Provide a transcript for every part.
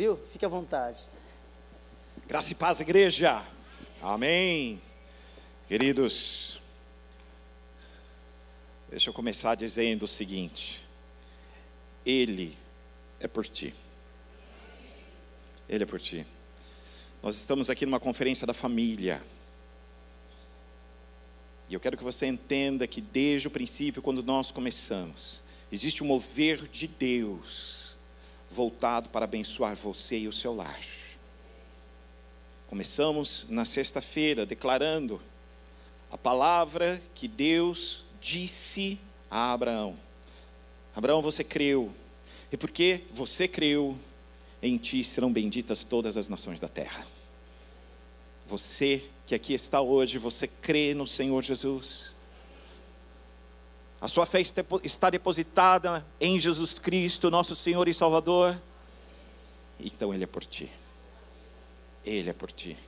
viu? Fique à vontade. Graça e paz, igreja. Amém. Queridos, deixa eu começar dizendo o seguinte: Ele é por ti. Ele é por ti. Nós estamos aqui numa conferência da família. E eu quero que você entenda que desde o princípio, quando nós começamos, existe um mover de Deus voltado para abençoar você e o seu lar. Começamos na sexta-feira declarando a palavra que Deus disse a Abraão. Abraão, você creu, e porque você creu, em ti serão benditas todas as nações da terra. Você que aqui está hoje, você crê no Senhor Jesus. A sua fé está depositada em Jesus Cristo, nosso Senhor e Salvador. Então Ele é por ti. Ele é por ti.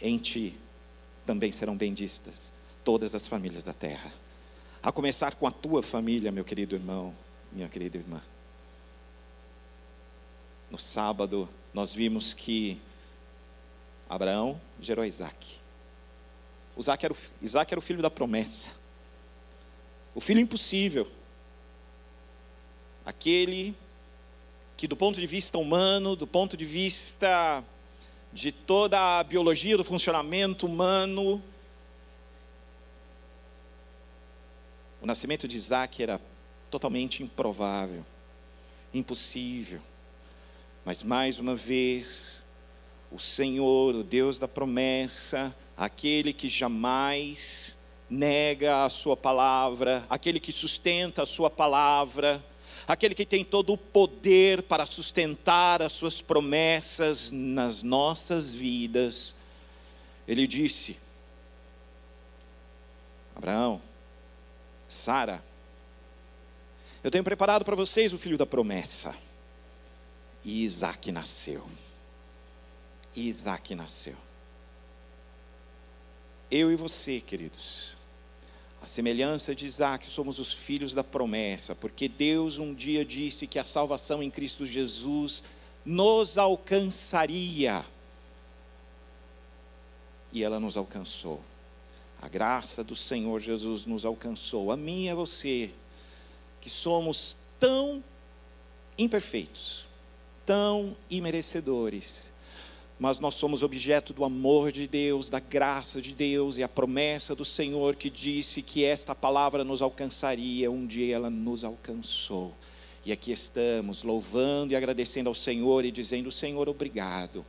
Em ti também serão benditas todas as famílias da terra. A começar com a tua família, meu querido irmão, minha querida irmã. No sábado, nós vimos que Abraão gerou Isaac. Isaac era, o, Isaac era o filho da promessa. O filho impossível. Aquele que, do ponto de vista humano, do ponto de vista de toda a biologia do funcionamento humano, o nascimento de Isaac era totalmente improvável, impossível. Mas mais uma vez, o Senhor, o Deus da promessa, aquele que jamais nega a sua palavra, aquele que sustenta a sua palavra, aquele que tem todo o poder para sustentar as suas promessas nas nossas vidas. Ele disse: Abraão, Sara, eu tenho preparado para vocês o filho da promessa. E Isaac nasceu e Isaac nasceu. Eu e você, queridos, a semelhança de Isaac, somos os filhos da promessa, porque Deus um dia disse que a salvação em Cristo Jesus nos alcançaria. E ela nos alcançou. A graça do Senhor Jesus nos alcançou. A mim e a você, que somos tão imperfeitos, tão imerecedores, mas nós somos objeto do amor de Deus, da graça de Deus e a promessa do Senhor que disse que esta palavra nos alcançaria, um dia ela nos alcançou. E aqui estamos, louvando e agradecendo ao Senhor e dizendo: Senhor, obrigado.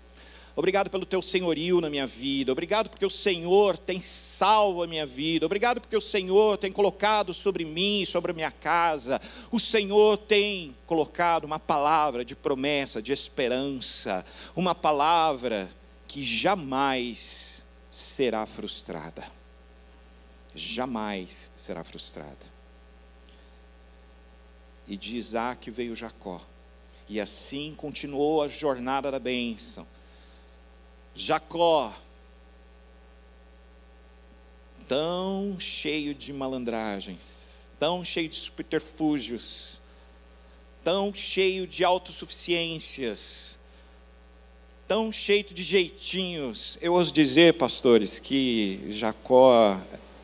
Obrigado pelo teu senhorio na minha vida. Obrigado porque o Senhor tem salvo a minha vida. Obrigado porque o Senhor tem colocado sobre mim, sobre a minha casa. O Senhor tem colocado uma palavra de promessa, de esperança, uma palavra que jamais será frustrada. Jamais será frustrada. E de Isaac veio Jacó. E assim continuou a jornada da bênção Jacó, tão cheio de malandragens, tão cheio de subterfúgios, tão cheio de autossuficiências, tão cheio de jeitinhos. Eu ouso dizer, pastores, que Jacó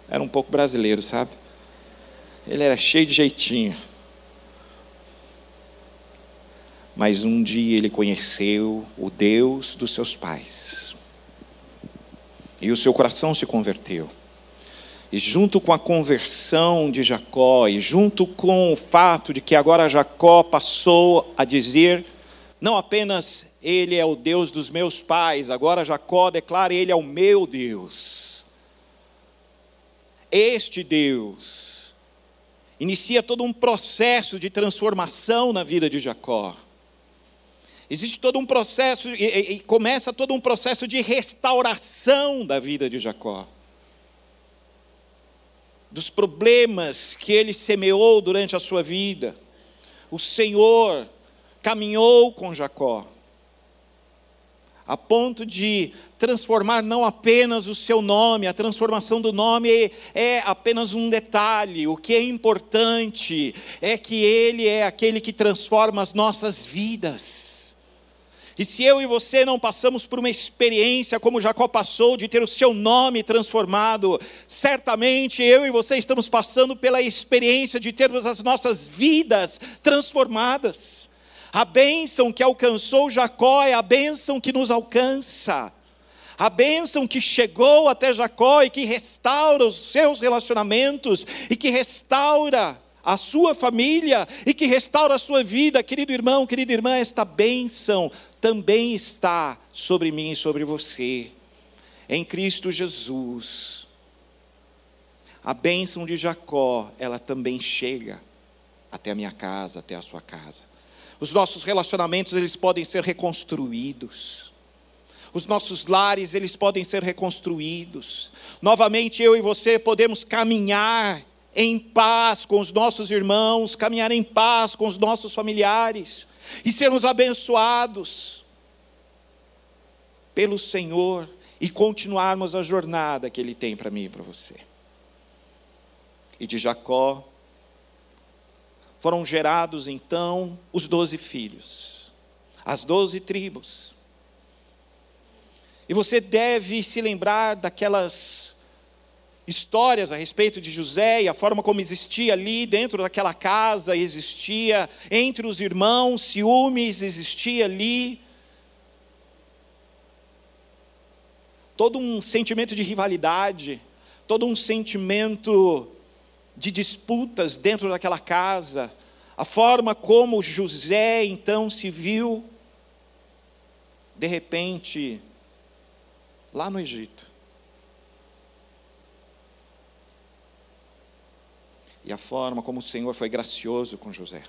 era um pouco brasileiro, sabe? Ele era cheio de jeitinho. Mas um dia ele conheceu o Deus dos seus pais. E o seu coração se converteu. E junto com a conversão de Jacó, e junto com o fato de que agora Jacó passou a dizer, não apenas ele é o Deus dos meus pais, agora Jacó declara: Ele é o meu Deus. Este Deus inicia todo um processo de transformação na vida de Jacó. Existe todo um processo, e, e, começa todo um processo de restauração da vida de Jacó. Dos problemas que ele semeou durante a sua vida. O Senhor caminhou com Jacó. a ponto de transformar não apenas o seu nome, a transformação do nome é, apenas um detalhe, o que é importante é que Ele é aquele que transforma as nossas vidas. E se eu e você não passamos por uma experiência como Jacó passou, de ter o seu nome transformado, certamente eu e você estamos passando pela experiência de termos as nossas vidas transformadas. A bênção que alcançou Jacó é a bênção que nos alcança. A bênção que chegou até Jacó e que restaura os seus relacionamentos e que restaura a sua família e que restaura a sua vida, querido irmão, querida irmã, esta bênção também está sobre mim e sobre você, em Cristo Jesus. A bênção de Jacó, ela também chega até a minha casa, até a sua casa. Os nossos relacionamentos, eles podem ser reconstruídos. Os nossos lares, eles podem ser reconstruídos. Novamente, eu e você podemos caminhar em paz com os nossos irmãos, caminhar em paz com os nossos familiares e sermos abençoados pelo Senhor e continuarmos a jornada que Ele tem para mim e para você. E de Jacó, foram gerados então os doze filhos, as doze tribos. E você deve se lembrar daquelas histórias a respeito de José e a forma como existia ali dentro daquela casa, existia entre os irmãos, ciúmes, existia ali. Todo um sentimento de rivalidade, todo um sentimento de disputas dentro daquela casa, a forma como José então se viu, de repente, lá no Egito. E a forma como o Senhor foi gracioso com José.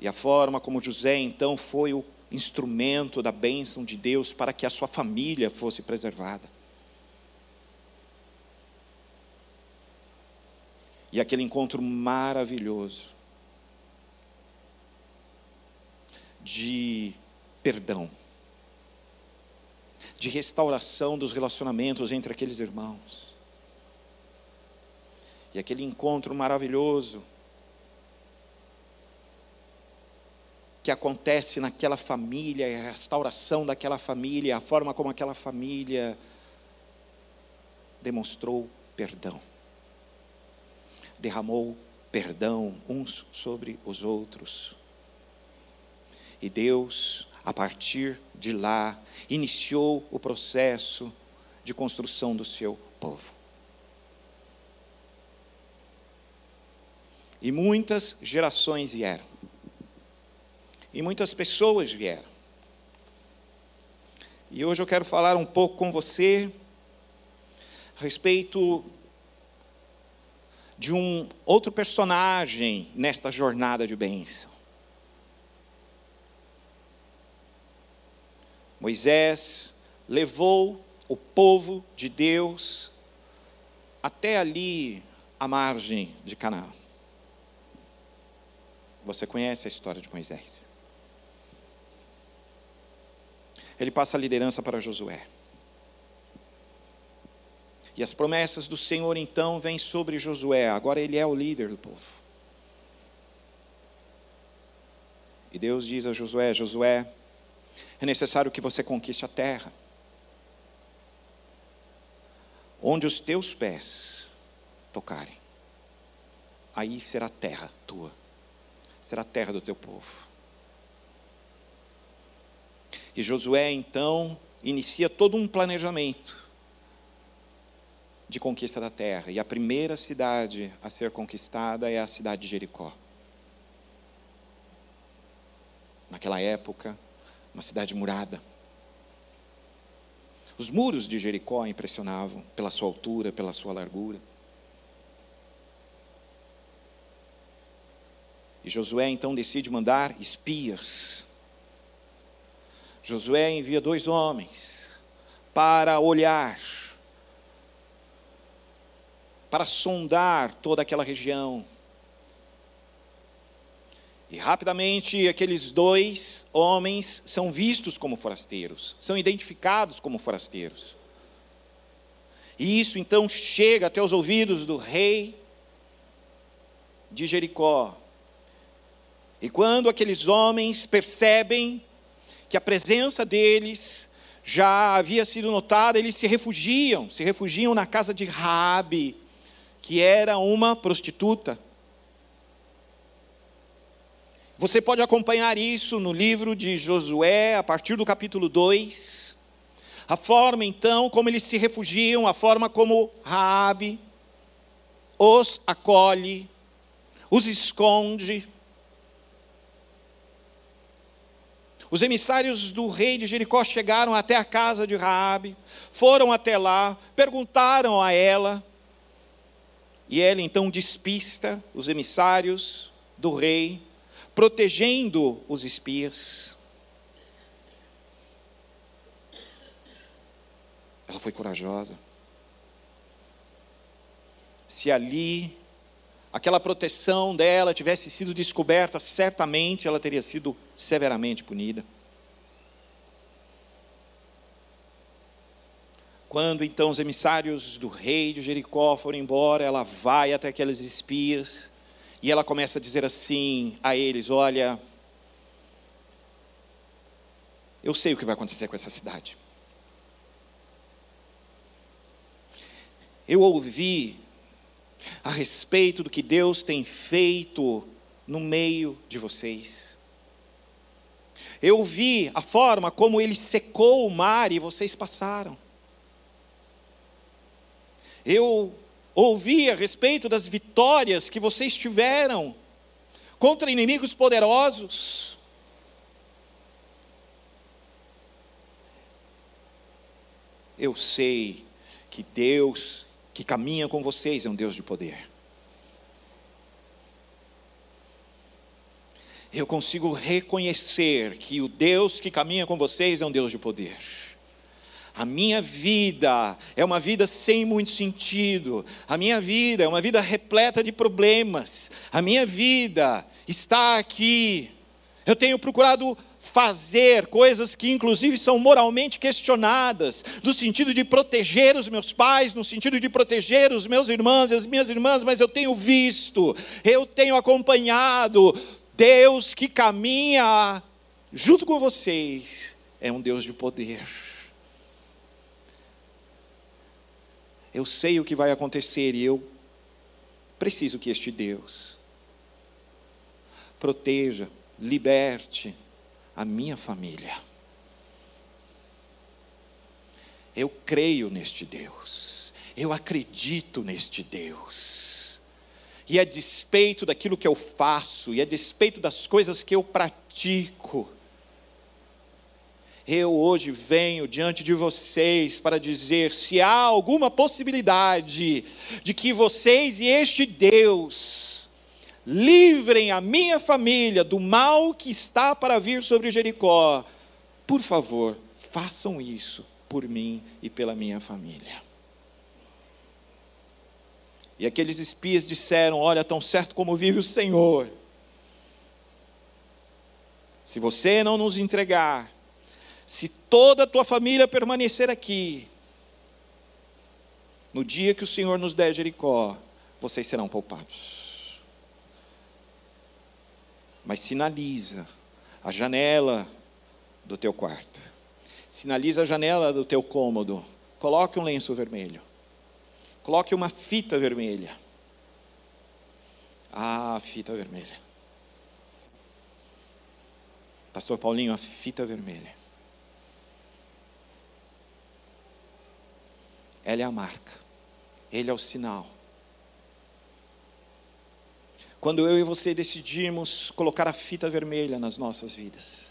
E a forma como José então foi o instrumento da bênção de Deus para que a sua família fosse preservada. E aquele encontro maravilhoso de perdão, de restauração dos relacionamentos entre aqueles irmãos. E aquele encontro maravilhoso que acontece naquela família, a restauração daquela família, a forma como aquela família demonstrou perdão derramou perdão uns sobre os outros. E Deus, a partir de lá, iniciou o processo de construção do seu povo. E muitas gerações vieram. E muitas pessoas vieram. E hoje eu quero falar um pouco com você a respeito de um outro personagem nesta jornada de bênção. Moisés levou o povo de Deus até ali à margem de Canaã. Você conhece a história de Moisés. Ele passa a liderança para Josué. E as promessas do Senhor então vêm sobre Josué. Agora ele é o líder do povo. E Deus diz a Josué: Josué, é necessário que você conquiste a terra, onde os teus pés tocarem. Aí será terra tua, será terra do teu povo. E Josué então inicia todo um planejamento de conquista da terra. E a primeira cidade a ser conquistada é a cidade de Jericó. Naquela época, uma cidade murada. Os muros de Jericó impressionavam pela sua altura, pela sua largura. E Josué então decide mandar espias. Josué envia dois homens para olhar para sondar toda aquela região. E rapidamente aqueles dois homens são vistos como forasteiros, são identificados como forasteiros. E isso então chega até os ouvidos do rei de Jericó. E quando aqueles homens percebem que a presença deles já havia sido notada, eles se refugiam, se refugiam na casa de Raabe, que era uma prostituta. Você pode acompanhar isso no livro de Josué, a partir do capítulo 2. A forma então como eles se refugiam, a forma como Raabe os acolhe, os esconde. Os emissários do rei de Jericó chegaram até a casa de Raabe, foram até lá, perguntaram a ela, e ela então despista os emissários do rei protegendo os espias. Ela foi corajosa. Se ali aquela proteção dela tivesse sido descoberta, certamente ela teria sido severamente punida. Quando então os emissários do rei de Jericó foram embora, ela vai até aqueles espias e ela começa a dizer assim a eles: Olha, eu sei o que vai acontecer com essa cidade. Eu ouvi a respeito do que Deus tem feito no meio de vocês. Eu vi a forma como ele secou o mar e vocês passaram. Eu ouvi a respeito das vitórias que vocês tiveram contra inimigos poderosos. Eu sei que Deus que caminha com vocês é um Deus de poder. Eu consigo reconhecer que o Deus que caminha com vocês é um Deus de poder. A minha vida é uma vida sem muito sentido. A minha vida é uma vida repleta de problemas. A minha vida está aqui. Eu tenho procurado fazer coisas que, inclusive, são moralmente questionadas, no sentido de proteger os meus pais, no sentido de proteger os meus irmãos e as minhas irmãs, mas eu tenho visto, eu tenho acompanhado Deus que caminha junto com vocês, é um Deus de poder. eu sei o que vai acontecer e eu preciso que este Deus proteja, liberte a minha família. Eu creio neste Deus, eu acredito neste Deus. E a despeito daquilo que eu faço, e a despeito das coisas que eu pratico, eu hoje venho diante de vocês para dizer: se há alguma possibilidade de que vocês e este Deus livrem a minha família do mal que está para vir sobre Jericó, por favor, façam isso por mim e pela minha família. E aqueles espias disseram: Olha, tão certo como vive o Senhor, se você não nos entregar se toda a tua família permanecer aqui, no dia que o Senhor nos der Jericó, vocês serão poupados. Mas sinaliza a janela do teu quarto, sinaliza a janela do teu cômodo, coloque um lenço vermelho, coloque uma fita vermelha. Ah, fita vermelha. Pastor Paulinho, a fita vermelha. Ela é a marca, Ele é o sinal. Quando eu e você decidimos colocar a fita vermelha nas nossas vidas,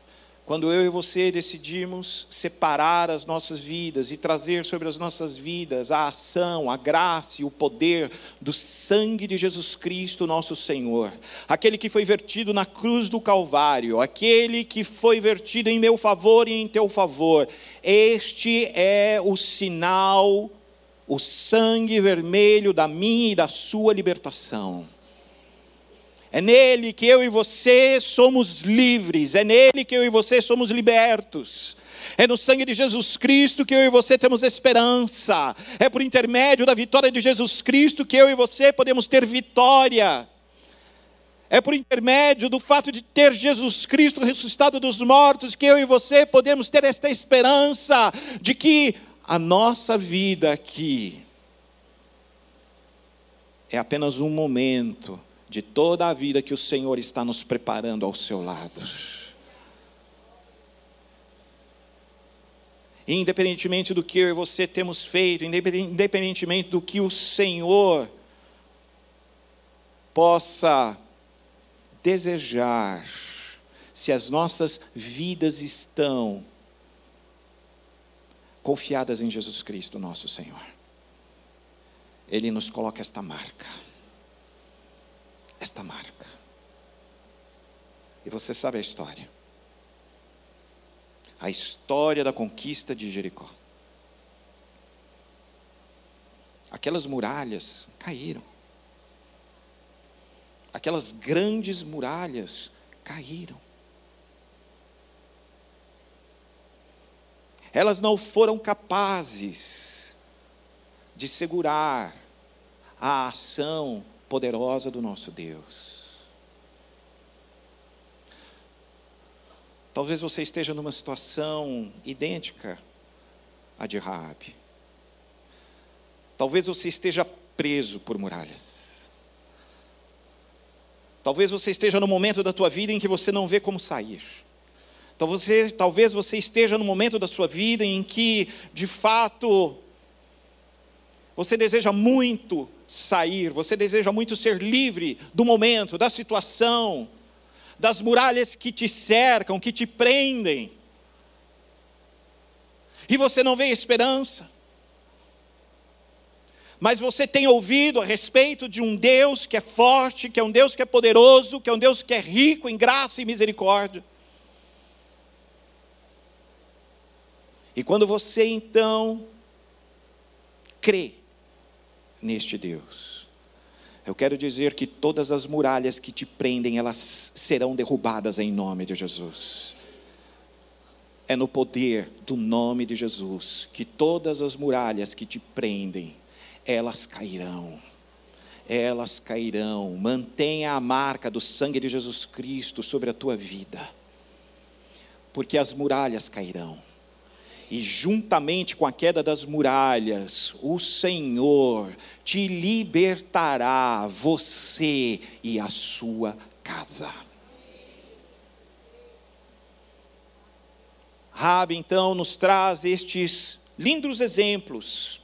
quando eu e você decidimos separar as nossas vidas e trazer sobre as nossas vidas a ação, a graça e o poder do sangue de Jesus Cristo, nosso Senhor, aquele que foi vertido na cruz do Calvário, aquele que foi vertido em meu favor e em teu favor, este é o sinal o sangue vermelho da minha e da sua libertação. É nele que eu e você somos livres, é nele que eu e você somos libertos. É no sangue de Jesus Cristo que eu e você temos esperança. É por intermédio da vitória de Jesus Cristo que eu e você podemos ter vitória. É por intermédio do fato de ter Jesus Cristo ressuscitado dos mortos que eu e você podemos ter esta esperança de que a nossa vida aqui é apenas um momento de toda a vida que o Senhor está nos preparando ao seu lado. Independentemente do que eu e você temos feito, independentemente do que o Senhor possa desejar, se as nossas vidas estão confiadas em Jesus Cristo, nosso Senhor, Ele nos coloca esta marca esta marca. E você sabe a história. A história da conquista de Jericó. Aquelas muralhas caíram. Aquelas grandes muralhas caíram. Elas não foram capazes de segurar a ação poderosa do nosso Deus. Talvez você esteja numa situação idêntica à de Raabe. Talvez você esteja preso por muralhas. Talvez você esteja no momento da tua vida em que você não vê como sair. Talvez talvez você esteja no momento da sua vida em que, de fato, você deseja muito sair, você deseja muito ser livre do momento, da situação, das muralhas que te cercam, que te prendem. E você não vê esperança. Mas você tem ouvido a respeito de um Deus que é forte, que é um Deus que é poderoso, que é um Deus que é rico em graça e misericórdia. E quando você então crê neste Deus. Eu quero dizer que todas as muralhas que te prendem, elas serão derrubadas em nome de Jesus. É no poder do nome de Jesus que todas as muralhas que te prendem, elas cairão. Elas cairão. Mantenha a marca do sangue de Jesus Cristo sobre a tua vida. Porque as muralhas cairão e juntamente com a queda das muralhas, o Senhor te libertará, você e a sua casa. Rabi então nos traz estes lindos exemplos.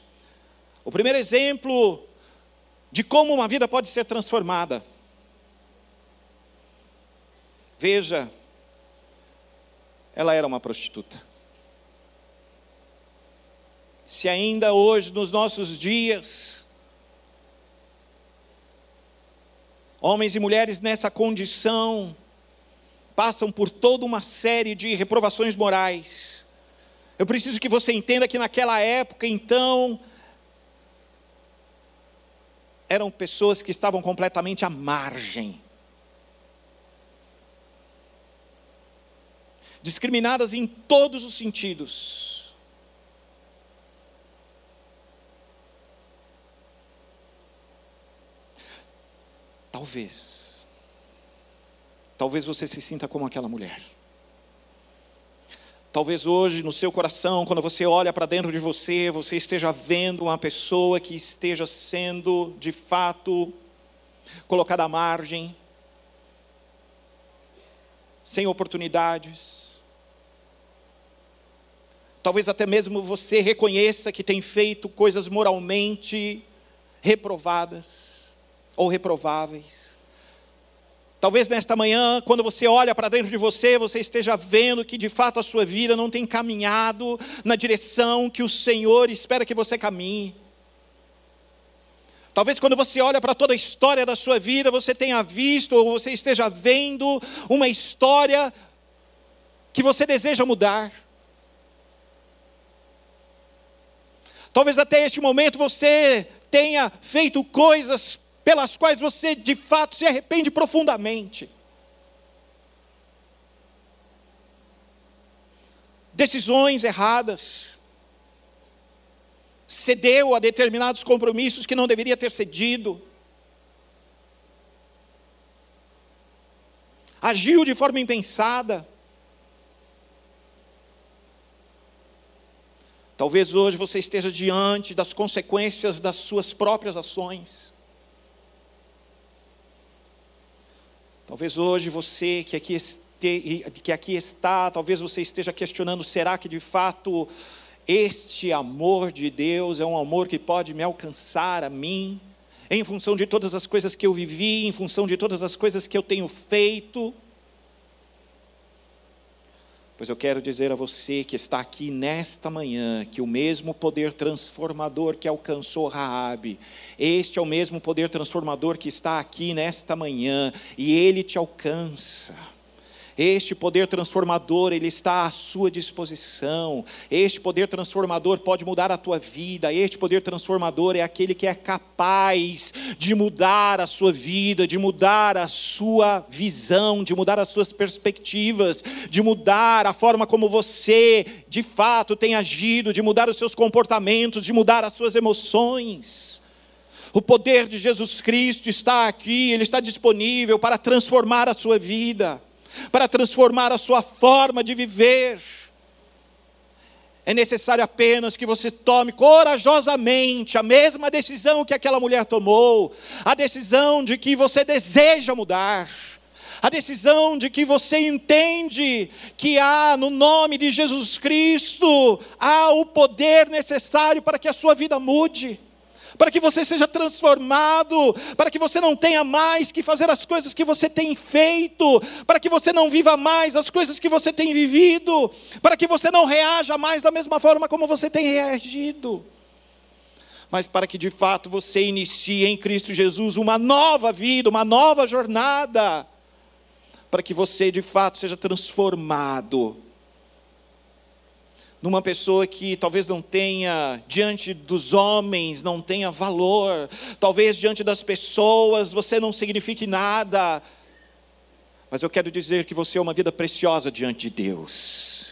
O primeiro exemplo de como uma vida pode ser transformada. Veja, ela era uma prostituta se ainda hoje, nos nossos dias, homens e mulheres nessa condição passam por toda uma série de reprovações morais. Eu preciso que você entenda que naquela época, então, eram pessoas que estavam completamente à margem. Discriminadas em todos os sentidos. Talvez. Talvez você se sinta como aquela mulher. Talvez hoje, no seu coração, quando você olha para dentro de você, você esteja vendo uma pessoa que esteja sendo, de fato, colocada à margem, sem oportunidades. Talvez até mesmo você reconheça que tem feito coisas moralmente reprovadas ou reprováveis. Talvez nesta manhã, quando você olha para dentro de você, você esteja vendo que de fato a sua vida não tem caminhado na direção que o Senhor espera que você caminhe. Talvez quando você olha para toda a história da sua vida, você tenha visto ou você esteja vendo uma história que você deseja mudar. Talvez até este momento você tenha feito coisas pelas quais você de fato se arrepende profundamente. Decisões erradas, cedeu a determinados compromissos que não deveria ter cedido, agiu de forma impensada. Talvez hoje você esteja diante das consequências das suas próprias ações. Talvez hoje você que aqui, este, que aqui está, talvez você esteja questionando: será que de fato este amor de Deus é um amor que pode me alcançar a mim? Em função de todas as coisas que eu vivi, em função de todas as coisas que eu tenho feito. Pois eu quero dizer a você que está aqui nesta manhã que o mesmo poder transformador que alcançou Raabe, este é o mesmo poder transformador que está aqui nesta manhã e ele te alcança. Este poder transformador, ele está à sua disposição. Este poder transformador pode mudar a tua vida. Este poder transformador é aquele que é capaz de mudar a sua vida, de mudar a sua visão, de mudar as suas perspectivas, de mudar a forma como você, de fato, tem agido, de mudar os seus comportamentos, de mudar as suas emoções. O poder de Jesus Cristo está aqui, ele está disponível para transformar a sua vida para transformar a sua forma de viver. É necessário apenas que você tome corajosamente a mesma decisão que aquela mulher tomou, a decisão de que você deseja mudar, a decisão de que você entende que há no nome de Jesus Cristo há o poder necessário para que a sua vida mude para que você seja transformado, para que você não tenha mais que fazer as coisas que você tem feito, para que você não viva mais as coisas que você tem vivido, para que você não reaja mais da mesma forma como você tem reagido. Mas para que de fato você inicie em Cristo Jesus uma nova vida, uma nova jornada, para que você de fato seja transformado numa pessoa que talvez não tenha, diante dos homens, não tenha valor, talvez diante das pessoas você não signifique nada, mas eu quero dizer que você é uma vida preciosa diante de Deus.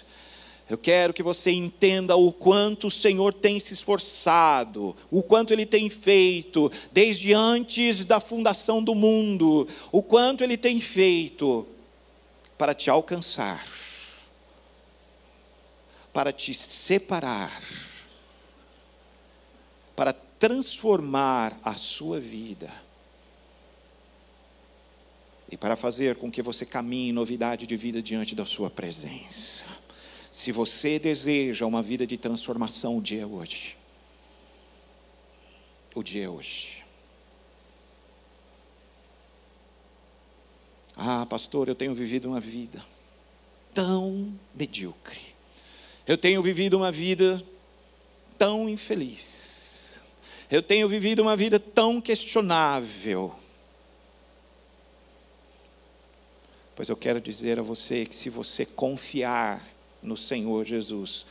Eu quero que você entenda o quanto o Senhor tem se esforçado, o quanto Ele tem feito, desde antes da fundação do mundo, o quanto Ele tem feito para te alcançar para te separar, para transformar a sua vida e para fazer com que você caminhe novidade de vida diante da sua presença. Se você deseja uma vida de transformação, o dia é hoje. O dia é hoje. Ah, pastor, eu tenho vivido uma vida tão medíocre. Eu tenho vivido uma vida tão infeliz. Eu tenho vivido uma vida tão questionável. Pois eu quero dizer a você que se você confiar no Senhor Jesus,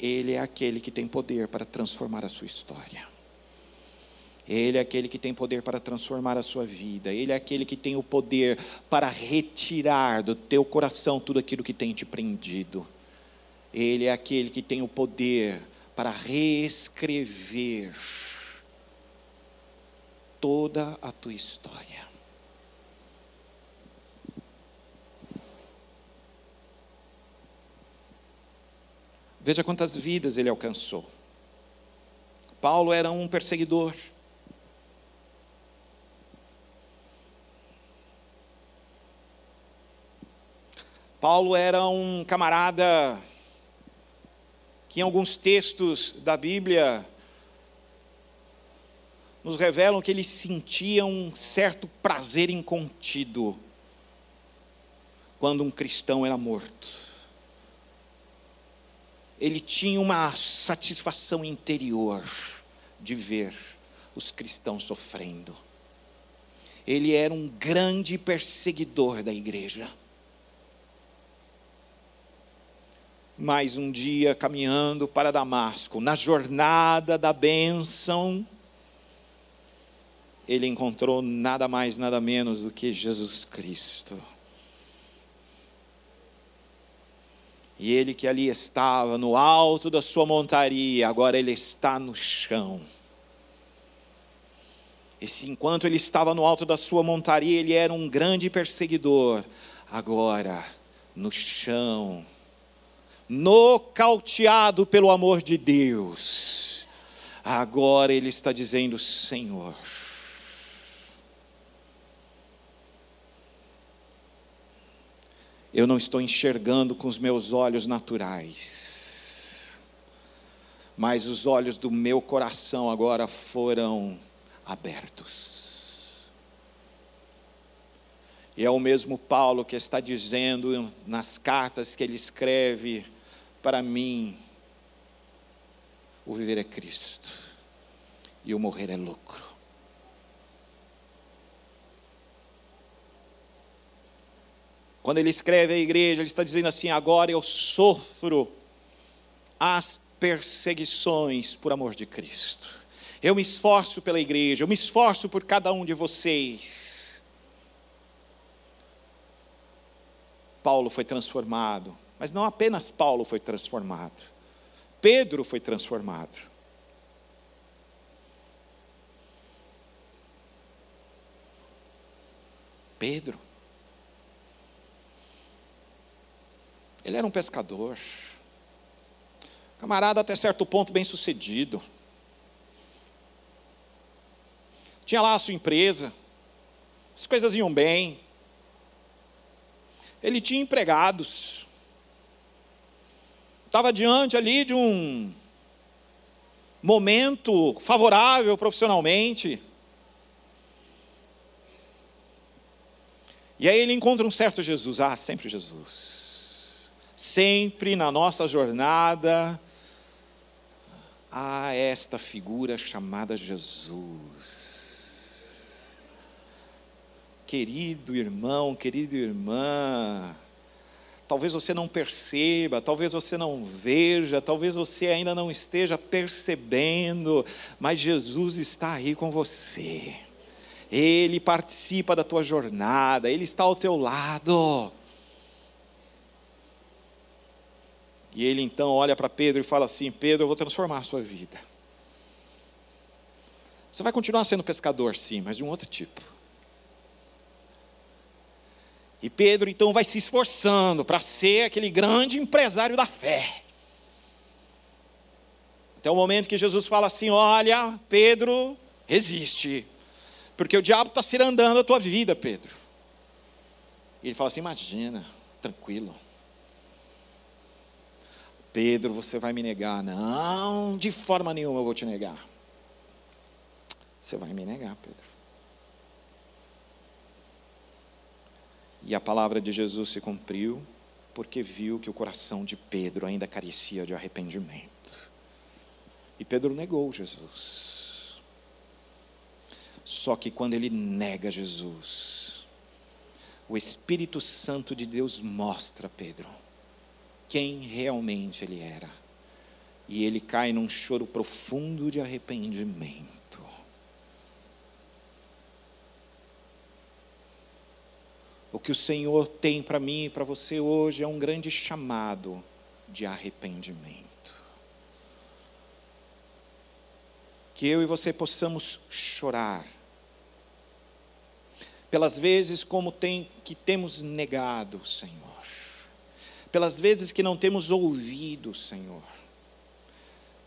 Ele é aquele que tem poder para transformar a sua história. Ele é aquele que tem poder para transformar a sua vida. Ele é aquele que tem o poder para retirar do teu coração tudo aquilo que tem te prendido. Ele é aquele que tem o poder para reescrever toda a tua história. Veja quantas vidas ele alcançou. Paulo era um perseguidor. Paulo era um camarada que em alguns textos da Bíblia nos revelam que ele sentia um certo prazer incontido quando um cristão era morto. Ele tinha uma satisfação interior de ver os cristãos sofrendo. Ele era um grande perseguidor da igreja. Mais um dia caminhando para Damasco, na jornada da bênção, ele encontrou nada mais, nada menos do que Jesus Cristo. E ele que ali estava no alto da sua montaria, agora ele está no chão. E se enquanto ele estava no alto da sua montaria, ele era um grande perseguidor, agora no chão, nocauteado pelo amor de Deus, agora ele está dizendo: Senhor, eu não estou enxergando com os meus olhos naturais, mas os olhos do meu coração agora foram abertos. E é o mesmo Paulo que está dizendo nas cartas que ele escreve para mim: o viver é Cristo e o morrer é lucro. Quando ele escreve à igreja, ele está dizendo assim: agora eu sofro as perseguições por amor de Cristo. Eu me esforço pela igreja, eu me esforço por cada um de vocês. Paulo foi transformado, mas não apenas Paulo foi transformado, Pedro foi transformado. Pedro. Ele era um pescador. Camarada até certo ponto bem sucedido. Tinha lá a sua empresa. As coisas iam bem. Ele tinha empregados. Estava diante ali de um momento favorável profissionalmente. E aí ele encontra um certo Jesus, ah, sempre Jesus sempre na nossa jornada há esta figura chamada Jesus. Querido irmão, querida irmã, talvez você não perceba, talvez você não veja, talvez você ainda não esteja percebendo, mas Jesus está aí com você. Ele participa da tua jornada, ele está ao teu lado. E ele então olha para Pedro e fala assim: Pedro, eu vou transformar a sua vida. Você vai continuar sendo pescador, sim, mas de um outro tipo. E Pedro então vai se esforçando para ser aquele grande empresário da fé. Até o momento que Jesus fala assim: Olha, Pedro, resiste, porque o diabo está cirandando a tua vida, Pedro. E ele fala assim: Imagina, tranquilo. Pedro, você vai me negar. Não, de forma nenhuma eu vou te negar. Você vai me negar, Pedro. E a palavra de Jesus se cumpriu, porque viu que o coração de Pedro ainda carecia de arrependimento. E Pedro negou Jesus. Só que quando ele nega Jesus, o Espírito Santo de Deus mostra a Pedro quem realmente ele era. E ele cai num choro profundo de arrependimento. O que o Senhor tem para mim e para você hoje é um grande chamado de arrependimento. Que eu e você possamos chorar pelas vezes como tem que temos negado Senhor pelas vezes que não temos ouvido, Senhor,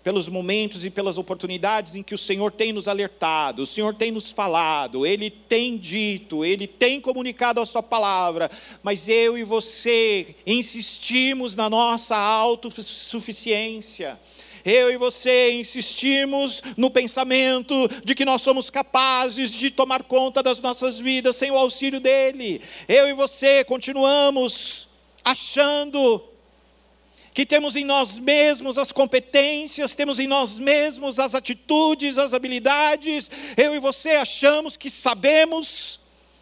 pelos momentos e pelas oportunidades em que o Senhor tem nos alertado, o Senhor tem nos falado, Ele tem dito, Ele tem comunicado a Sua palavra, mas eu e você insistimos na nossa autossuficiência. Eu e você insistimos no pensamento de que nós somos capazes de tomar conta das nossas vidas sem o auxílio dEle. Eu e você continuamos achando que temos em nós mesmos as competências, temos em nós mesmos as atitudes, as habilidades. Eu e você achamos que sabemos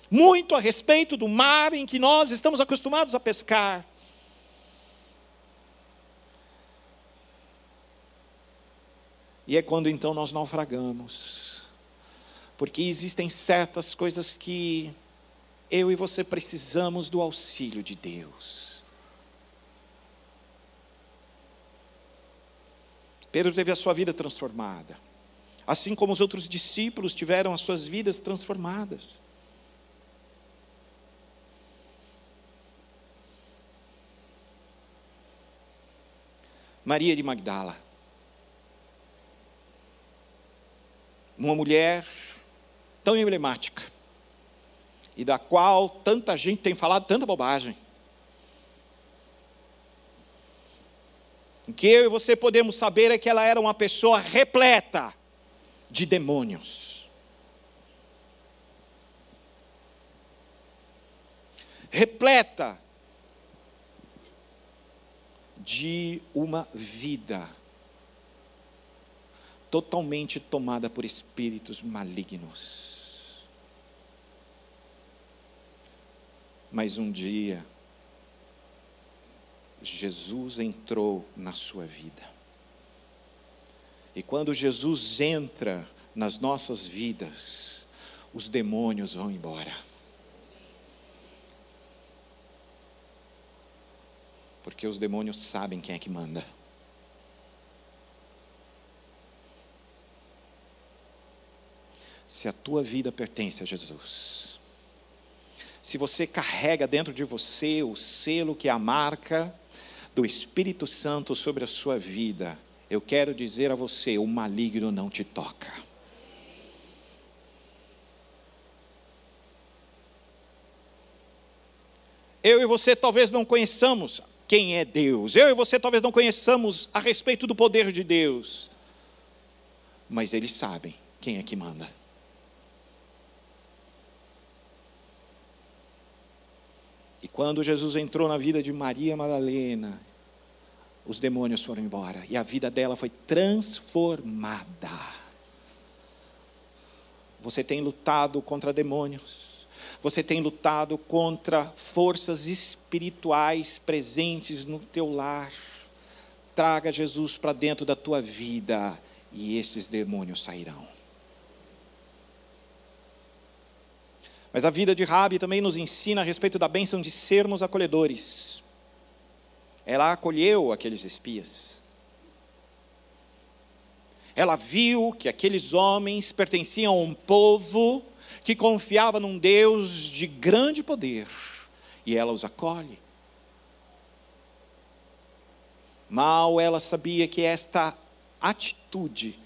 muito a respeito do mar em que nós estamos acostumados a pescar. E é quando então nós naufragamos. Porque existem certas coisas que eu e você precisamos do auxílio de Deus. Pedro teve a sua vida transformada, assim como os outros discípulos tiveram as suas vidas transformadas. Maria de Magdala, uma mulher tão emblemática, e da qual tanta gente tem falado tanta bobagem. O que eu e você podemos saber é que ela era uma pessoa repleta de demônios. Repleta de uma vida totalmente tomada por espíritos malignos. Mas um dia, Jesus entrou na sua vida. E quando Jesus entra nas nossas vidas, os demônios vão embora. Porque os demônios sabem quem é que manda. Se a tua vida pertence a Jesus, se você carrega dentro de você o selo que é a marca do Espírito Santo sobre a sua vida, eu quero dizer a você: o maligno não te toca. Eu e você talvez não conheçamos quem é Deus, eu e você talvez não conheçamos a respeito do poder de Deus, mas eles sabem quem é que manda. E quando Jesus entrou na vida de Maria Madalena, os demônios foram embora e a vida dela foi transformada. Você tem lutado contra demônios, você tem lutado contra forças espirituais presentes no teu lar. Traga Jesus para dentro da tua vida e estes demônios sairão. Mas a vida de Rabi também nos ensina a respeito da bênção de sermos acolhedores. Ela acolheu aqueles espias. Ela viu que aqueles homens pertenciam a um povo que confiava num Deus de grande poder, e ela os acolhe. Mal ela sabia que esta atitude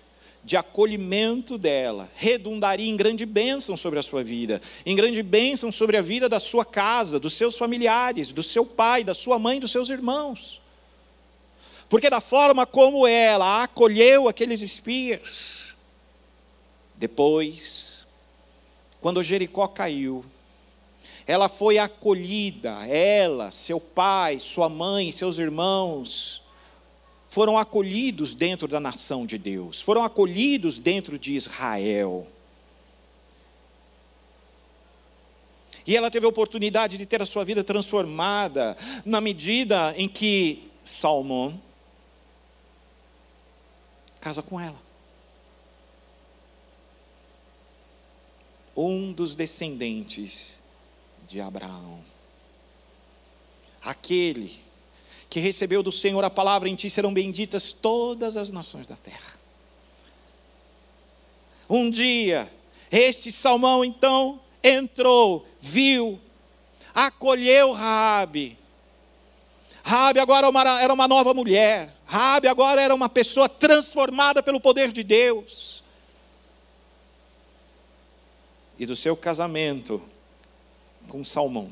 de acolhimento dela redundaria em grande bênção sobre a sua vida, em grande bênção sobre a vida da sua casa, dos seus familiares, do seu pai, da sua mãe, dos seus irmãos. Porque da forma como ela acolheu aqueles espias, depois, quando Jericó caiu, ela foi acolhida, ela, seu pai, sua mãe, seus irmãos, foram acolhidos dentro da nação de Deus, foram acolhidos dentro de Israel. E ela teve a oportunidade de ter a sua vida transformada na medida em que Salmão casa com ela. Um dos descendentes de Abraão. Aquele que recebeu do Senhor a palavra, em ti serão benditas todas as nações da terra. Um dia, este Salmão então entrou, viu, acolheu Raabe. Raabe agora era uma nova mulher. Raabe agora era uma pessoa transformada pelo poder de Deus. E do seu casamento com Salmão,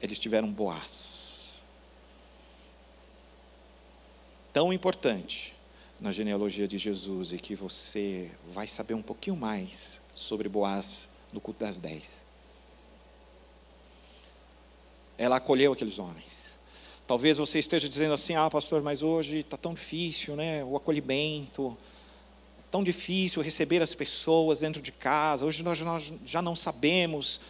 eles tiveram Boaz. Tão importante na genealogia de Jesus e que você vai saber um pouquinho mais sobre Boaz no culto das dez. Ela acolheu aqueles homens. Talvez você esteja dizendo assim: ah, pastor, mas hoje está tão difícil, né? O acolhimento, tão difícil receber as pessoas dentro de casa. Hoje nós, nós já não sabemos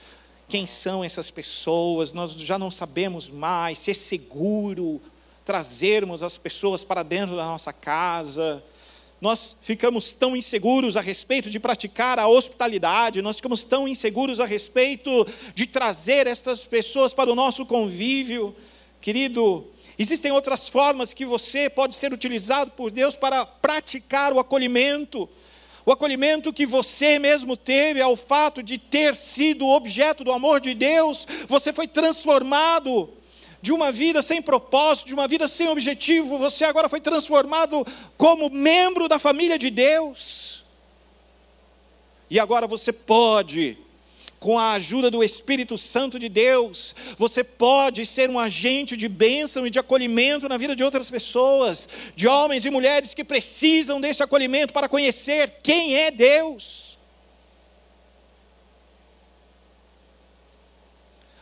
quem são essas pessoas, nós já não sabemos mais se é seguro trazermos as pessoas para dentro da nossa casa. nós ficamos tão inseguros a respeito de praticar a hospitalidade, nós ficamos tão inseguros a respeito de trazer estas pessoas para o nosso convívio. Querido, existem outras formas que você pode ser utilizado por Deus para praticar o acolhimento. O acolhimento que você mesmo teve ao fato de ter sido objeto do amor de Deus, você foi transformado de uma vida sem propósito, de uma vida sem objetivo, você agora foi transformado como membro da família de Deus. E agora você pode, com a ajuda do Espírito Santo de Deus, você pode ser um agente de bênção e de acolhimento na vida de outras pessoas, de homens e mulheres que precisam desse acolhimento para conhecer quem é Deus.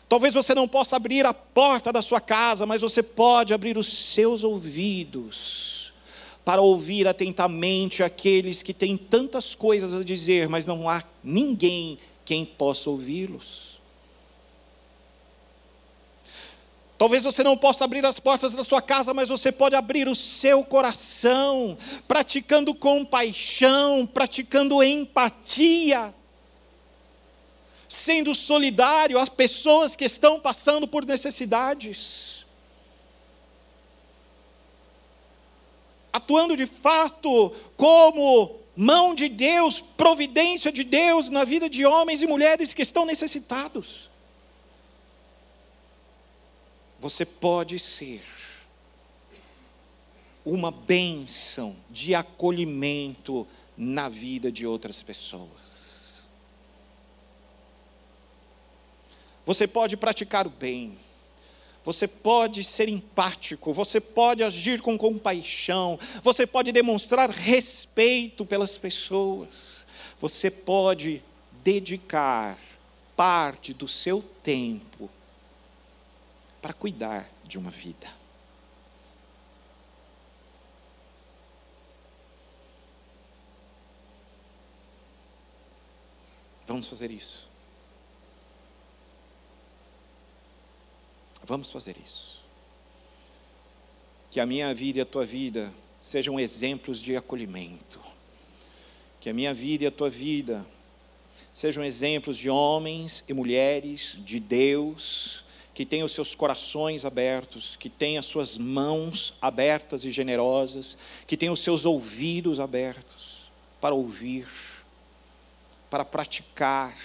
Talvez você não possa abrir a porta da sua casa, mas você pode abrir os seus ouvidos para ouvir atentamente aqueles que têm tantas coisas a dizer, mas não há ninguém quem possa ouvi-los. Talvez você não possa abrir as portas da sua casa, mas você pode abrir o seu coração, praticando compaixão, praticando empatia sendo solidário às pessoas que estão passando por necessidades. Atuando de fato como mão de Deus, providência de Deus na vida de homens e mulheres que estão necessitados. Você pode ser uma bênção de acolhimento na vida de outras pessoas. Você pode praticar o bem. Você pode ser empático, você pode agir com compaixão, você pode demonstrar respeito pelas pessoas, você pode dedicar parte do seu tempo para cuidar de uma vida. Vamos fazer isso. Vamos fazer isso. Que a minha vida e a tua vida sejam exemplos de acolhimento. Que a minha vida e a tua vida sejam exemplos de homens e mulheres de Deus, que têm os seus corações abertos, que têm as suas mãos abertas e generosas, que têm os seus ouvidos abertos para ouvir, para praticar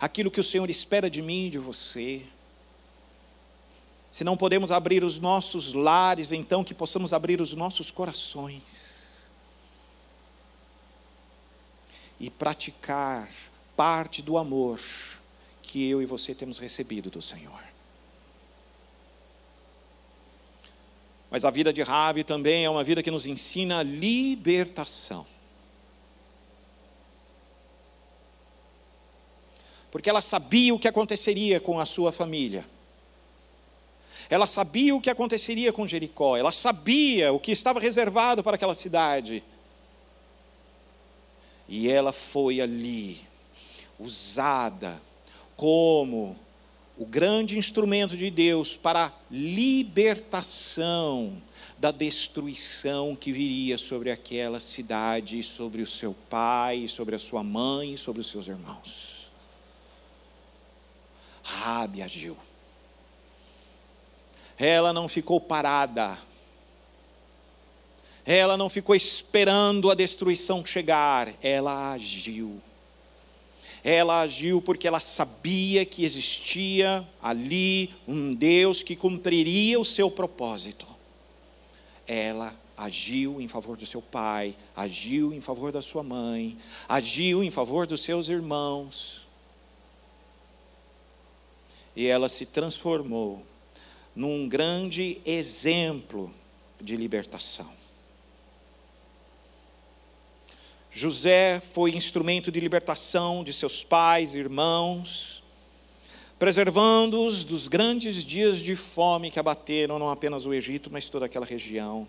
aquilo que o Senhor espera de mim e de você se não podemos abrir os nossos lares, então que possamos abrir os nossos corações e praticar parte do amor que eu e você temos recebido do Senhor. Mas a vida de Rabi também é uma vida que nos ensina libertação. Porque ela sabia o que aconteceria com a sua família ela sabia o que aconteceria com Jericó, ela sabia o que estava reservado para aquela cidade. E ela foi ali, usada como o grande instrumento de Deus para a libertação da destruição que viria sobre aquela cidade, sobre o seu pai, sobre a sua mãe, sobre os seus irmãos. Rabi agiu ela não ficou parada. Ela não ficou esperando a destruição chegar, ela agiu. Ela agiu porque ela sabia que existia ali um Deus que cumpriria o seu propósito. Ela agiu em favor do seu pai, agiu em favor da sua mãe, agiu em favor dos seus irmãos. E ela se transformou num grande exemplo de libertação. José foi instrumento de libertação de seus pais e irmãos, preservando-os dos grandes dias de fome que abateram não apenas o Egito, mas toda aquela região.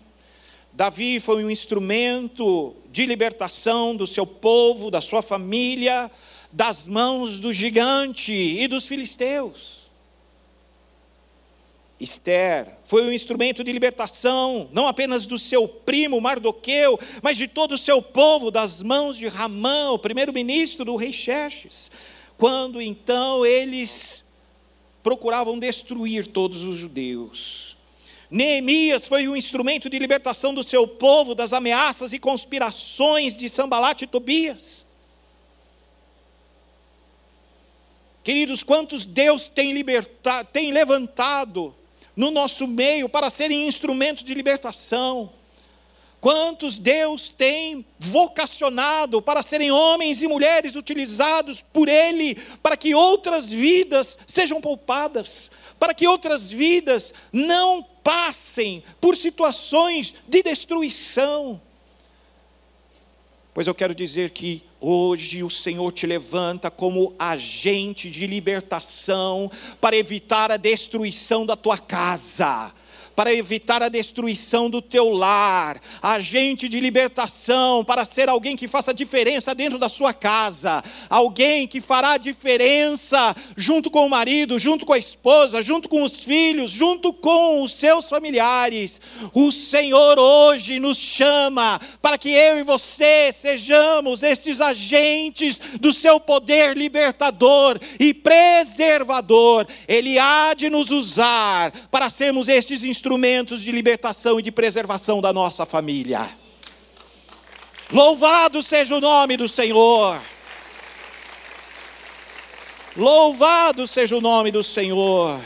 Davi foi um instrumento de libertação do seu povo, da sua família, das mãos do gigante e dos filisteus. Esther foi um instrumento de libertação, não apenas do seu primo Mardoqueu, mas de todo o seu povo, das mãos de Ramã, o primeiro-ministro do rei Xerxes. Quando então eles procuravam destruir todos os judeus. Neemias foi um instrumento de libertação do seu povo das ameaças e conspirações de Sambalat e Tobias. Queridos, quantos Deus tem, libertado, tem levantado no nosso meio para serem instrumentos de libertação. Quantos Deus tem vocacionado para serem homens e mulheres utilizados por Ele, para que outras vidas sejam poupadas, para que outras vidas não passem por situações de destruição. Pois eu quero dizer que Hoje o Senhor te levanta como agente de libertação para evitar a destruição da tua casa para evitar a destruição do teu lar, agente de libertação, para ser alguém que faça diferença dentro da sua casa, alguém que fará diferença junto com o marido, junto com a esposa, junto com os filhos, junto com os seus familiares. O Senhor hoje nos chama para que eu e você sejamos estes agentes do seu poder libertador e preservador. Ele há de nos usar para sermos estes instrumentos instrumentos de libertação e de preservação da nossa família. Louvado seja o nome do Senhor. Louvado seja o nome do Senhor.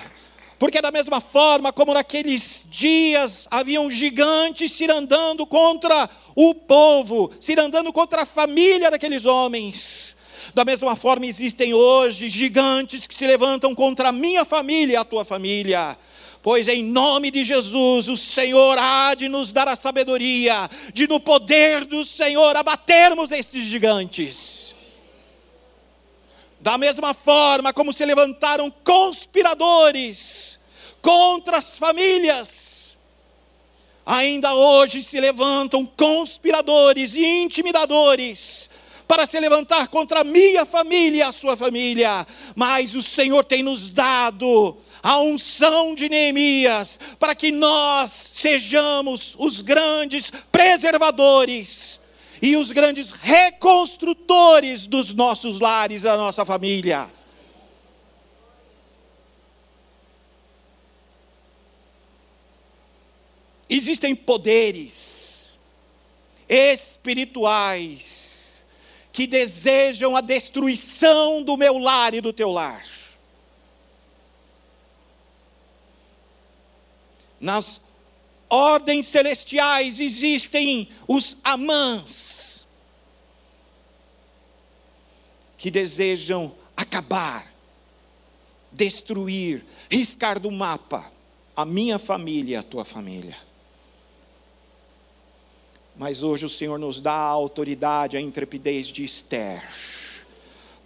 Porque, da mesma forma como naqueles dias haviam gigantes se andando contra o povo, se andando contra a família daqueles homens, da mesma forma existem hoje gigantes que se levantam contra a minha família e a tua família pois em nome de Jesus o Senhor há de nos dar a sabedoria, de no poder do Senhor abatermos estes gigantes. Da mesma forma como se levantaram conspiradores contra as famílias, ainda hoje se levantam conspiradores e intimidadores para se levantar contra a minha família e a sua família, mas o Senhor tem nos dado a unção de Neemias, para que nós sejamos os grandes preservadores e os grandes reconstrutores dos nossos lares, da nossa família. Existem poderes espirituais que desejam a destruição do meu lar e do teu lar. Nas ordens celestiais existem os amãs, que desejam acabar, destruir, riscar do mapa a minha família e a tua família. Mas hoje o Senhor nos dá a autoridade, a intrepidez de Esther,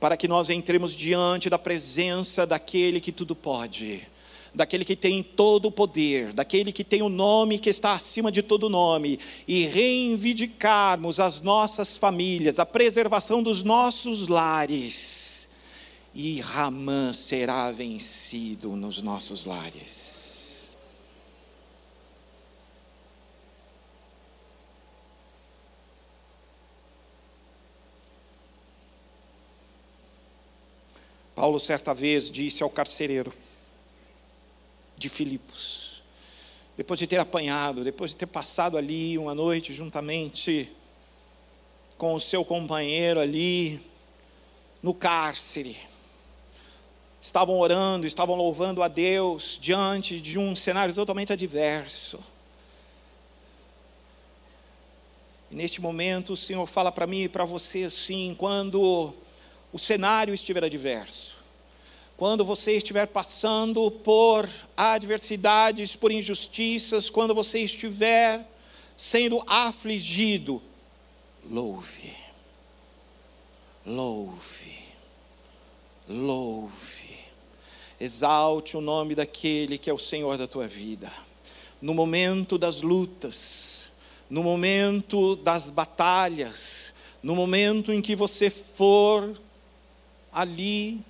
para que nós entremos diante da presença daquele que tudo pode daquele que tem todo o poder, daquele que tem o nome que está acima de todo nome, e reivindicarmos as nossas famílias, a preservação dos nossos lares, e Ramã será vencido nos nossos lares. Paulo certa vez disse ao carcereiro: de Filipos. Depois de ter apanhado, depois de ter passado ali uma noite juntamente com o seu companheiro ali no cárcere. Estavam orando, estavam louvando a Deus diante de um cenário totalmente adverso. E neste momento o Senhor fala para mim e para você assim, quando o cenário estiver adverso, quando você estiver passando por adversidades, por injustiças, quando você estiver sendo afligido, louve, louve, louve, exalte o nome daquele que é o Senhor da tua vida. No momento das lutas, no momento das batalhas, no momento em que você for ali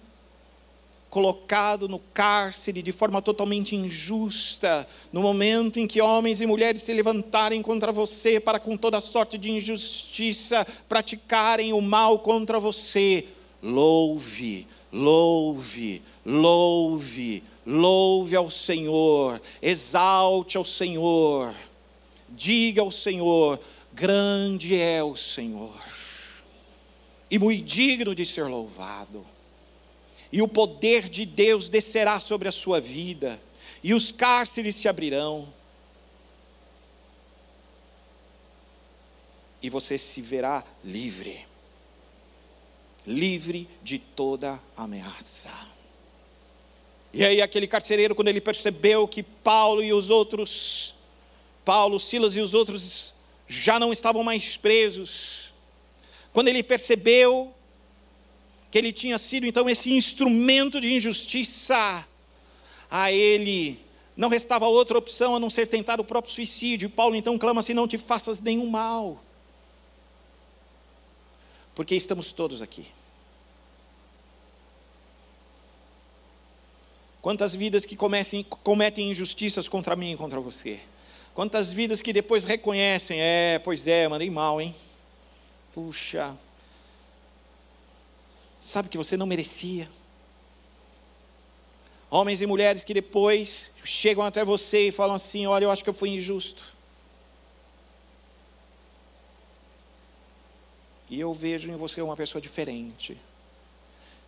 colocado no cárcere de forma totalmente injusta, no momento em que homens e mulheres se levantarem contra você para com toda sorte de injustiça praticarem o mal contra você, louve, louve, louve, louve ao Senhor, exalte ao Senhor, diga ao Senhor: grande é o Senhor, e muito digno de ser louvado e o poder de Deus descerá sobre a sua vida, e os cárceres se abrirão, e você se verá livre livre de toda ameaça. E aí, aquele carcereiro, quando ele percebeu que Paulo e os outros, Paulo, Silas e os outros já não estavam mais presos, quando ele percebeu que ele tinha sido então esse instrumento de injustiça, a ele não restava outra opção a não ser tentar o próprio suicídio. E Paulo então clama assim: não te faças nenhum mal, porque estamos todos aqui. Quantas vidas que comecem, cometem injustiças contra mim e contra você? Quantas vidas que depois reconhecem, é, pois é, mandei mal, hein? Puxa, sabe que você não merecia. Homens e mulheres que depois chegam até você e falam assim: Olha, eu acho que eu fui injusto. E eu vejo em você uma pessoa diferente.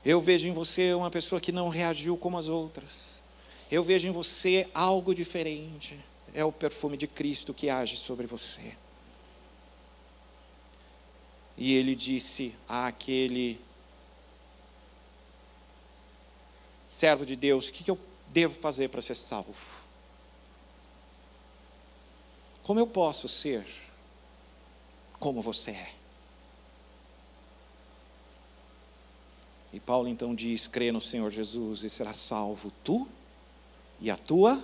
Eu vejo em você uma pessoa que não reagiu como as outras. Eu vejo em você algo diferente. É o perfume de Cristo que age sobre você. E ele disse àquele servo de Deus, o que eu devo fazer para ser salvo? Como eu posso ser como você é? E Paulo então diz: crê no Senhor Jesus e será salvo tu e a tua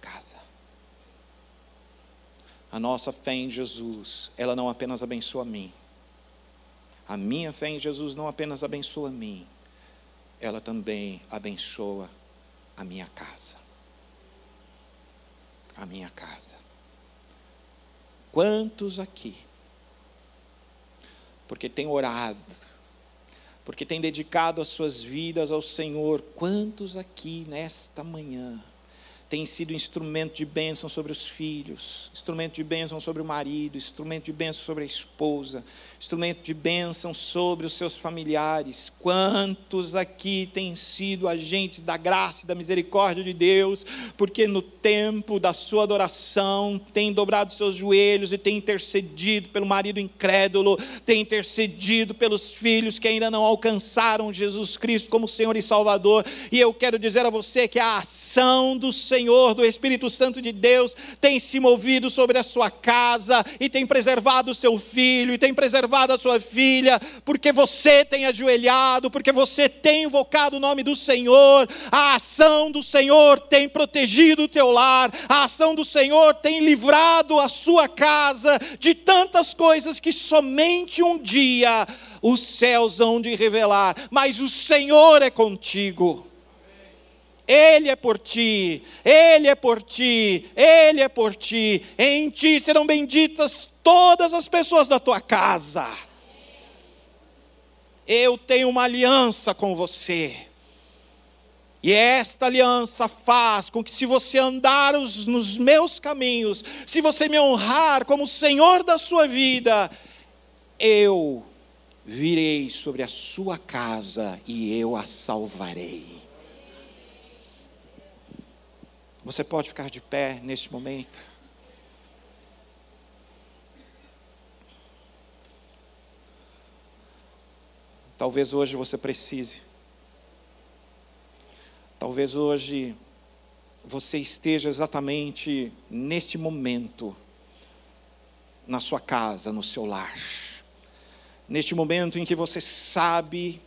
casa. A nossa fé em Jesus, ela não apenas abençoa a mim. A minha fé em Jesus não apenas abençoa a mim, ela também abençoa a minha casa. A minha casa. Quantos aqui, porque tem orado, porque tem dedicado as suas vidas ao Senhor, quantos aqui nesta manhã tem sido instrumento de bênção sobre os filhos, instrumento de bênção sobre o marido, instrumento de bênção sobre a esposa, instrumento de bênção sobre os seus familiares. Quantos aqui têm sido agentes da graça e da misericórdia de Deus, porque no tempo da sua adoração tem dobrado seus joelhos e tem intercedido pelo marido incrédulo, tem intercedido pelos filhos que ainda não alcançaram Jesus Cristo como Senhor e Salvador. E eu quero dizer a você que a ação do Senhor Senhor, do Espírito Santo de Deus, tem se movido sobre a sua casa e tem preservado o seu filho e tem preservado a sua filha, porque você tem ajoelhado, porque você tem invocado o nome do Senhor. A ação do Senhor tem protegido o teu lar, a ação do Senhor tem livrado a sua casa de tantas coisas que somente um dia os céus hão de revelar, mas o Senhor é contigo. Ele é por ti, Ele é por ti, Ele é por ti. Em ti serão benditas todas as pessoas da tua casa. Eu tenho uma aliança com você. E esta aliança faz com que, se você andar os, nos meus caminhos, se você me honrar como Senhor da sua vida, eu virei sobre a sua casa e eu a salvarei. Você pode ficar de pé neste momento. Talvez hoje você precise. Talvez hoje você esteja exatamente neste momento, na sua casa, no seu lar. Neste momento em que você sabe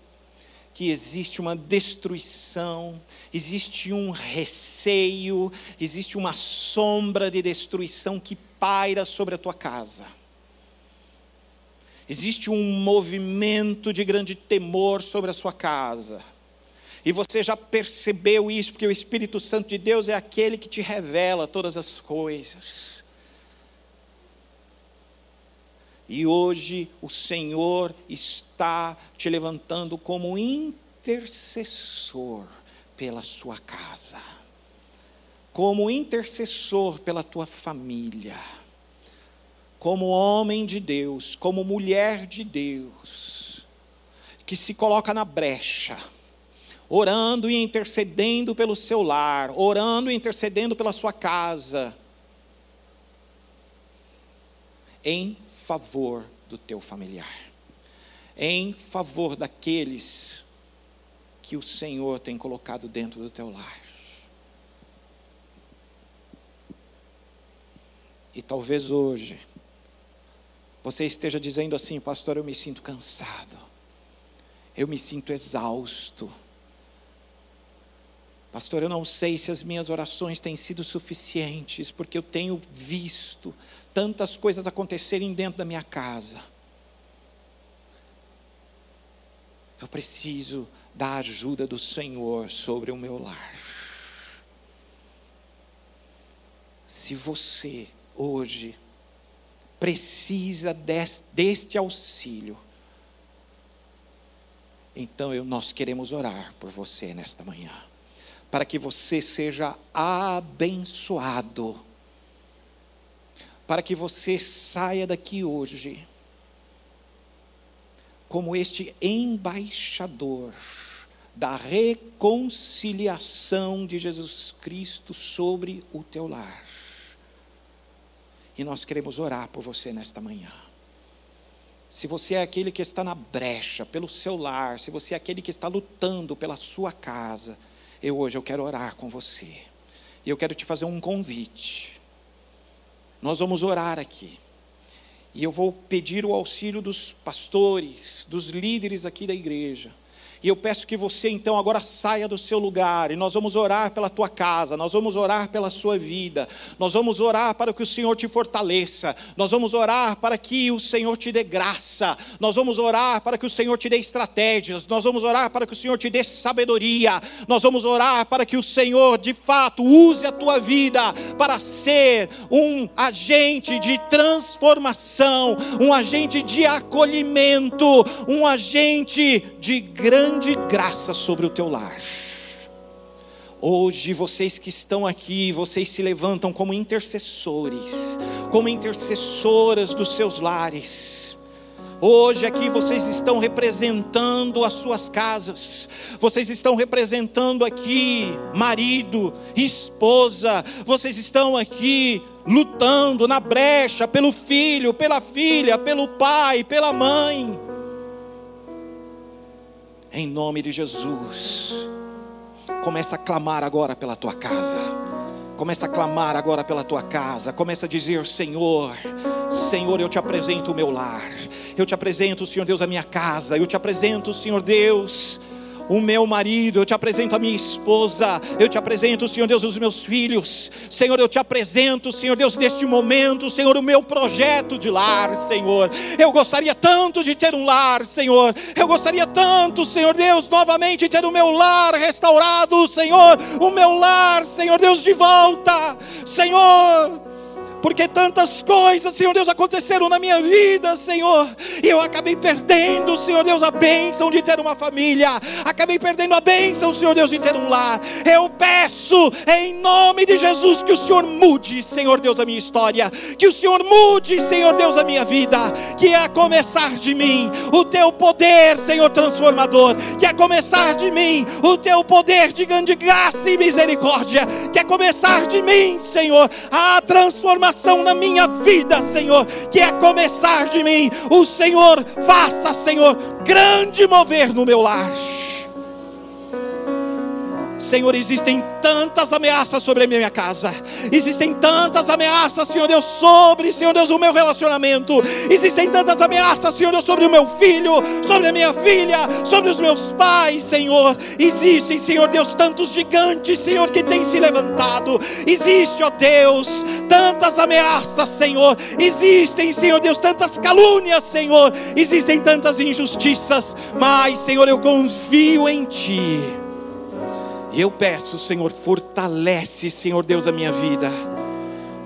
que existe uma destruição, existe um receio, existe uma sombra de destruição que paira sobre a tua casa. Existe um movimento de grande temor sobre a sua casa. E você já percebeu isso, porque o Espírito Santo de Deus é aquele que te revela todas as coisas. E hoje o Senhor está te levantando como intercessor pela sua casa, como intercessor pela tua família, como homem de Deus, como mulher de Deus, que se coloca na brecha orando e intercedendo pelo seu lar, orando e intercedendo pela sua casa, em favor do teu familiar, em favor daqueles que o Senhor tem colocado dentro do teu lar. E talvez hoje você esteja dizendo assim, pastor, eu me sinto cansado, eu me sinto exausto Pastor, eu não sei se as minhas orações têm sido suficientes, porque eu tenho visto tantas coisas acontecerem dentro da minha casa. Eu preciso da ajuda do Senhor sobre o meu lar. Se você hoje precisa deste auxílio, então eu, nós queremos orar por você nesta manhã para que você seja abençoado, para que você saia daqui hoje como este embaixador da reconciliação de Jesus Cristo sobre o teu lar. E nós queremos orar por você nesta manhã. Se você é aquele que está na brecha pelo seu lar, se você é aquele que está lutando pela sua casa, eu hoje eu quero orar com você. E eu quero te fazer um convite. Nós vamos orar aqui. E eu vou pedir o auxílio dos pastores, dos líderes aqui da igreja e eu peço que você então agora saia do seu lugar e nós vamos orar pela tua casa, nós vamos orar pela sua vida, nós vamos orar para que o Senhor te fortaleça, nós vamos orar para que o Senhor te dê graça, nós vamos orar para que o Senhor te dê estratégias, nós vamos orar para que o Senhor te dê sabedoria, nós vamos orar para que o Senhor de fato use a tua vida para ser um agente de transformação, um agente de acolhimento, um agente de grande grande graça sobre o teu lar. Hoje, vocês que estão aqui, vocês se levantam como intercessores, como intercessoras dos seus lares. Hoje aqui vocês estão representando as suas casas, vocês estão representando aqui marido, esposa, vocês estão aqui lutando na brecha pelo filho, pela filha, pelo pai, pela mãe em nome de Jesus. Começa a clamar agora pela tua casa. Começa a clamar agora pela tua casa. Começa a dizer: Senhor, Senhor, eu te apresento o meu lar. Eu te apresento, Senhor Deus, a minha casa. Eu te apresento, Senhor Deus, o meu marido, eu te apresento a minha esposa, eu te apresento, Senhor Deus, os meus filhos, Senhor, eu te apresento, Senhor Deus, neste momento, Senhor, o meu projeto de lar, Senhor. Eu gostaria tanto de ter um lar, Senhor. Eu gostaria tanto, Senhor Deus, novamente ter o meu lar restaurado, Senhor, o meu lar, Senhor Deus, de volta, Senhor porque tantas coisas, Senhor Deus, aconteceram na minha vida, Senhor, e eu acabei perdendo, Senhor Deus, a bênção de ter uma família, acabei perdendo a bênção, Senhor Deus, de ter um lar. Eu peço, em nome de Jesus, que o Senhor mude, Senhor Deus, a minha história, que o Senhor mude, Senhor Deus, a minha vida, que é a começar de mim o teu poder, Senhor transformador, que é a começar de mim o teu poder de grande graça e misericórdia, que é começar de mim, Senhor, a transformação transformação na minha vida, Senhor, que é começar de mim. O Senhor faça, Senhor, grande mover no meu lar. Senhor, existem tantas ameaças sobre a minha casa, existem tantas ameaças, Senhor Deus, sobre, Senhor Deus, o meu relacionamento, existem tantas ameaças, Senhor Deus, sobre o meu filho, sobre a minha filha, sobre os meus pais, Senhor. Existem, Senhor Deus, tantos gigantes, Senhor, que têm se levantado, existe, ó Deus, tantas ameaças, Senhor, existem, Senhor Deus, tantas calúnias, Senhor, existem tantas injustiças, mas, Senhor, eu confio em Ti Eu peço, Senhor, fortalece, Senhor Deus, a minha vida.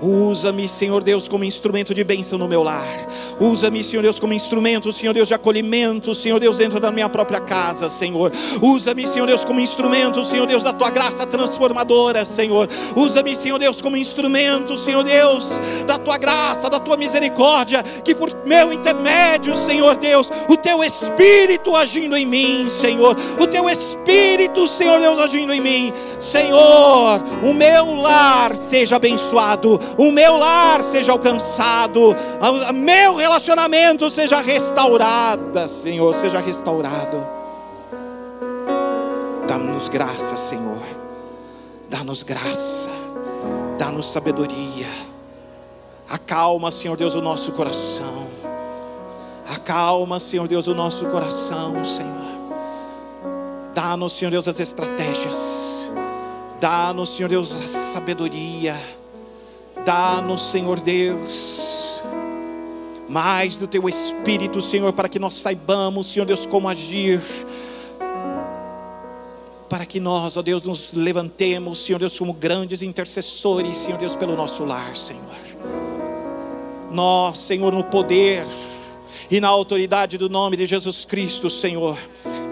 Usa-me, Senhor Deus, como instrumento de bênção no meu lar. Usa-me, Senhor Deus, como instrumento, Senhor Deus, de acolhimento, Senhor Deus, dentro da minha própria casa, Senhor. Usa-me, Senhor Deus, como instrumento, Senhor Deus, da tua graça transformadora, Senhor. Usa-me, Senhor Deus, como instrumento, Senhor Deus, da tua graça, da tua misericórdia, que por meu intermédio, Senhor Deus, o teu Espírito agindo em mim, Senhor, o teu Espírito, Senhor Deus, agindo em mim, Senhor, o meu lar seja abençoado o meu lar seja alcançado, o meu relacionamento seja restaurado, Senhor, seja restaurado. Dá-nos graça, Senhor. Dá-nos graça. Dá-nos sabedoria. Acalma, Senhor Deus, o nosso coração. Acalma, Senhor Deus, o nosso coração, Senhor. Dá-nos, Senhor Deus, as estratégias. Dá-nos, Senhor Deus, a sabedoria Dá-nos, Senhor Deus, mais do teu Espírito, Senhor, para que nós saibamos, Senhor Deus, como agir. Para que nós, ó Deus, nos levantemos, Senhor Deus, como grandes intercessores, Senhor Deus, pelo nosso lar, Senhor. Nós, Senhor, no poder e na autoridade do nome de Jesus Cristo, Senhor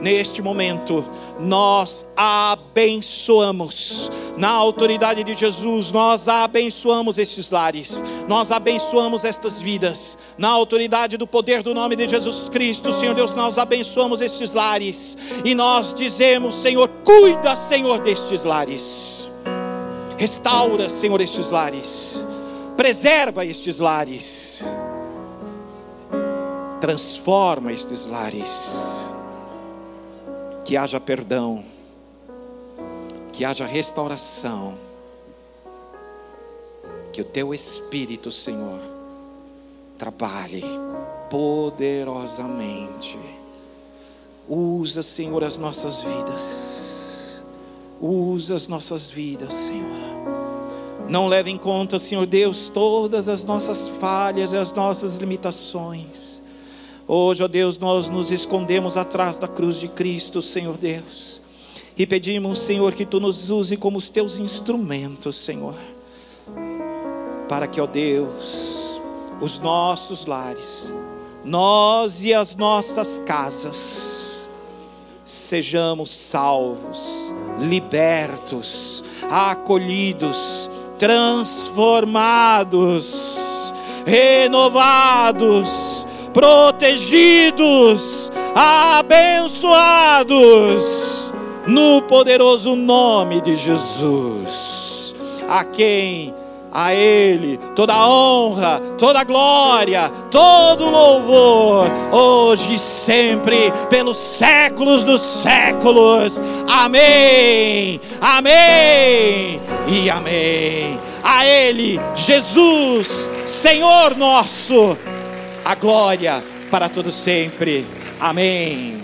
neste momento, nós abençoamos, na autoridade de Jesus, nós abençoamos estes lares, nós abençoamos estas vidas, na autoridade do poder do nome de Jesus Cristo, Senhor Deus, nós abençoamos estes lares, e nós dizemos, Senhor, cuida, Senhor, destes lares, restaura, Senhor, estes lares, preserva estes lares, transforma estes lares que haja perdão, que haja restauração, que o teu Espírito, Senhor, trabalhe poderosamente. Usa, Senhor, as nossas vidas. Usa as nossas vidas, Senhor. Não leve em conta, Senhor Deus, todas as nossas falhas e as nossas limitações Hoje, ó Deus, nós nos escondemos atrás da cruz de Cristo, Senhor Deus. E pedimos, Senhor, que tu nos use como os teus instrumentos, Senhor. Para que, ó Deus, os nossos lares, nós e as nossas casas, sejamos salvos, libertos, acolhidos, transformados, renovados protegidos, abençoados, no poderoso nome de Jesus, a quem a Ele toda a honra, toda a glória, todo o louvor, hoje e sempre, pelos séculos dos séculos. Amém, amém e amém. A Ele, Jesus, Senhor nosso a glória para todo sempre. Amém.